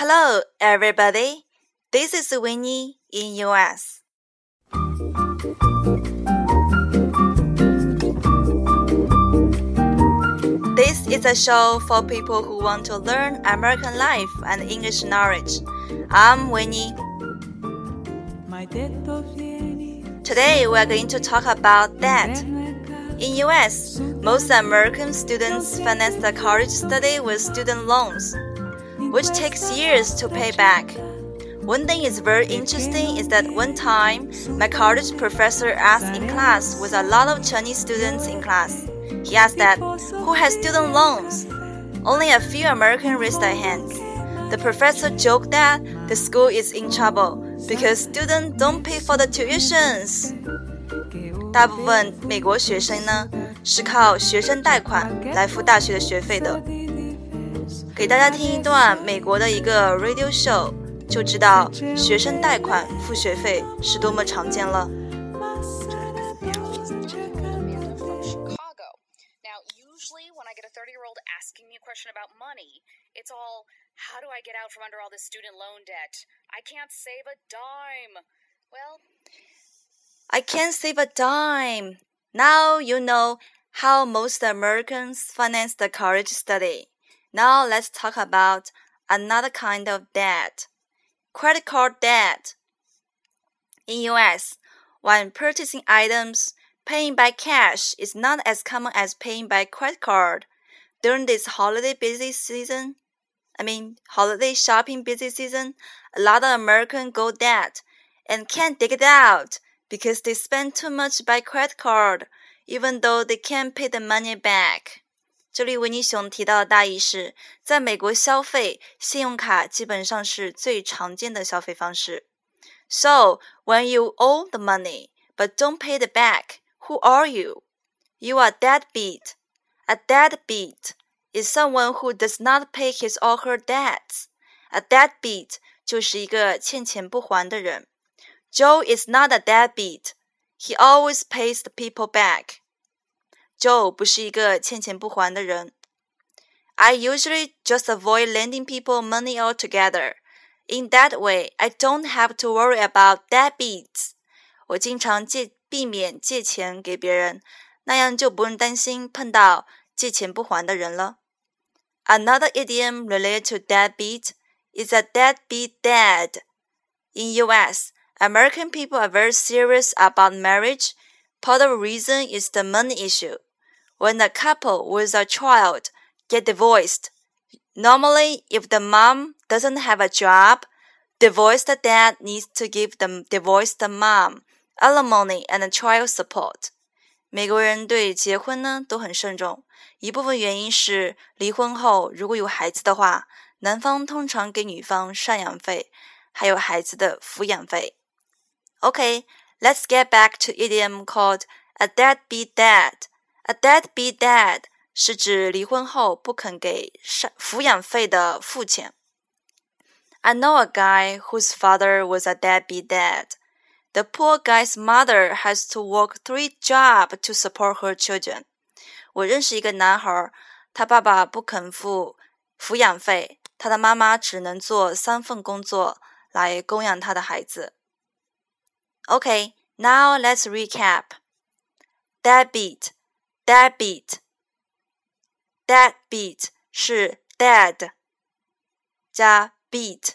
Hello, everybody. This is Winnie in US. This is a show for people who want to learn American life and English knowledge. I'm Winnie. Today we are going to talk about debt. In US, most American students finance their college study with student loans, which takes years to pay back. One thing is very interesting is that one time my college professor asked in class with a lot of Chinese students in class. He asked that who has student loans? Only a few Americans raised their hands. The professor joked that the school is in trouble because students don't pay for the tuitions. 大部分美国学生呢是靠学生贷款来付大学的学费的。 给大家听一段美国的一个 radio show，就知道学生贷款付学费是多么常见了。Usually, when I get a 30 year old asking me a question about money, it's all, how do I get out from under all this student loan debt? I can't save a dime. Well, I can't save a dime. Now you know how most Americans finance the college study. Now let's talk about another kind of debt. Credit card debt. In US, when purchasing items, paying by cash is not as common as paying by credit card. During this holiday busy season, I mean holiday shopping busy season, a lot of Americans go debt and can't dig it out because they spend too much by credit card, even though they can't pay the money back. 这里维尼熊提到的大意是，在美国消费，信用卡基本上是最常见的消费方式。So when you owe the money but don't pay it back, who are you? You are deadbeat. A deadbeat is someone who does not pay his or her debts. A deadbeat 就是一个欠钱不还的人。Joe is not a deadbeat. He always pays the people back. Joe 不是一个欠钱不还的人。I usually just avoid lending people money altogether. In that way, I don't have to worry about deadbeats. 我经常借避免借钱给别人，那样就不用担心碰到借钱不还的人了。Another idiom related to deadbeat is a deadbeat dad. In U.S., American people are very serious about marriage. Part of the reason is the money issue. When a couple with a child get divorced, normally if the mom doesn't have a job, divorced dad needs to give the divorced mom alimony and child support. 美国人对结婚呢都很慎重，一部分原因是离婚后如果有孩子的话，男方通常给女方赡养费，还有孩子的抚养费。Okay, let's get back to idiom called a deadbeat dad. A deadbeat dad 是指离婚后不肯给抚养费的父亲。I know a guy whose father was a deadbeat dad. The poor guy's mother has to work three jobs to support her children. 我认识一个男孩，他爸爸不肯付抚养费，他的妈妈只能做三份工作来供养他的孩子。Okay, now let's recap. Deadbeat, deadbeat deadbeat 是 dead 加 beat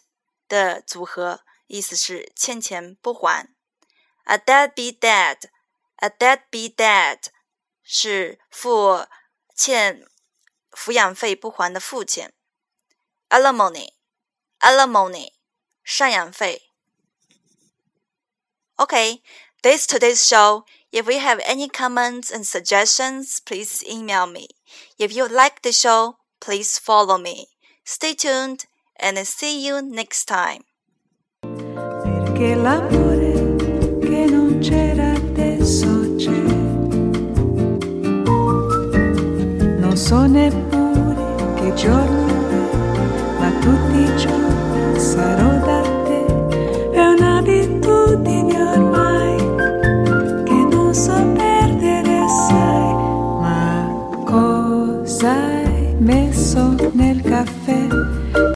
的组合，意思是欠钱不还。A deadbeat dad, a deadbeat dad 是付欠抚养费不还的父亲。Alimony, 赡养费。Okay, this today's show. If you have any comments and suggestions, please email me. If you like the show, please follow me. Stay tuned and see you next time. Tutti i giorni sarò da te. È un'abitudine.